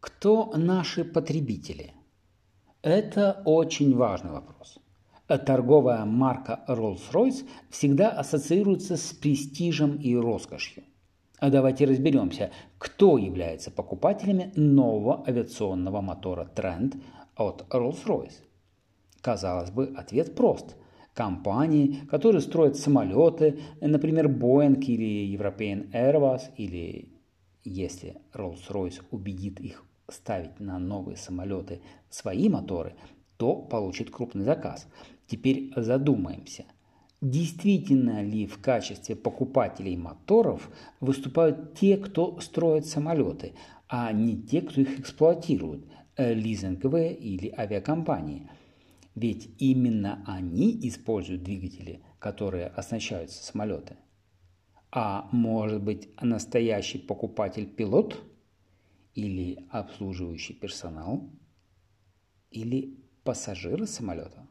Кто наши потребители? Это очень важный вопрос. Торговая марка Rolls-Royce всегда ассоциируется с престижем и роскошью. А давайте разберемся, кто является покупателями нового авиационного мотора Trent от Rolls-Royce. Казалось бы, ответ прост. Компании, которые строят самолеты, например, Boeing или European Airbus, или если Rolls-Royce убедит их ставить на новые самолеты свои моторы, то получит крупный заказ. Теперь задумаемся, действительно ли в качестве покупателей моторов выступают те, кто строит самолеты, а не те, кто их эксплуатирует, э, лизинговые или авиакомпании – ведь именно они используют двигатели, которые оснащаются самолеты. А может быть настоящий покупатель пилот? Или обслуживающий персонал? Или пассажиры самолета?